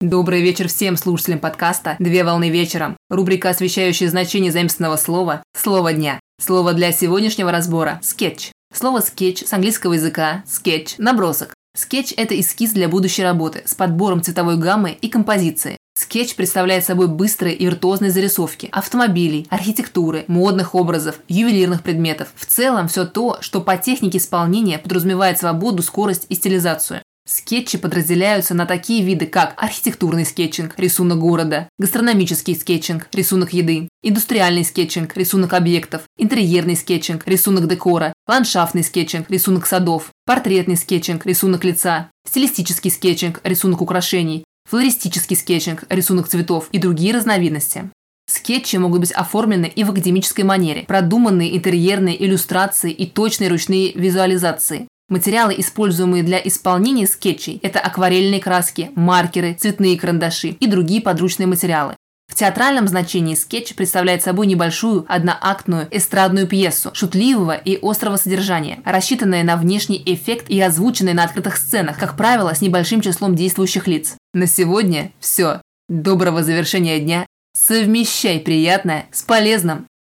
Добрый вечер всем слушателям подкаста «Две волны вечером». Рубрика, освещающая значение заимственного слова «Слово дня». Слово для сегодняшнего разбора – скетч. Слово «скетч» с английского языка «sketch» – набросок. Скетч – это эскиз для будущей работы с подбором цветовой гаммы и композиции. Скетч представляет собой быстрые и виртуозные зарисовки автомобилей, архитектуры, модных образов, ювелирных предметов. В целом все то, что по технике исполнения подразумевает свободу, скорость и стилизацию. Скетчи подразделяются на такие виды, как архитектурный скетчинг, рисунок города, гастрономический скетчинг, рисунок еды, индустриальный скетчинг, рисунок объектов, интерьерный скетчинг, рисунок декора, ландшафтный скетчинг, рисунок садов, портретный скетчинг, рисунок лица, стилистический скетчинг, рисунок украшений, флористический скетчинг, рисунок цветов и другие разновидности. Скетчи могут быть оформлены и в академической манере, продуманные интерьерные иллюстрации и точные ручные визуализации. Материалы, используемые для исполнения скетчей, это акварельные краски, маркеры, цветные карандаши и другие подручные материалы. В театральном значении скетч представляет собой небольшую одноактную эстрадную пьесу шутливого и острого содержания, рассчитанная на внешний эффект и озвученная на открытых сценах, как правило, с небольшим числом действующих лиц. На сегодня все. Доброго завершения дня. Совмещай приятное с полезным.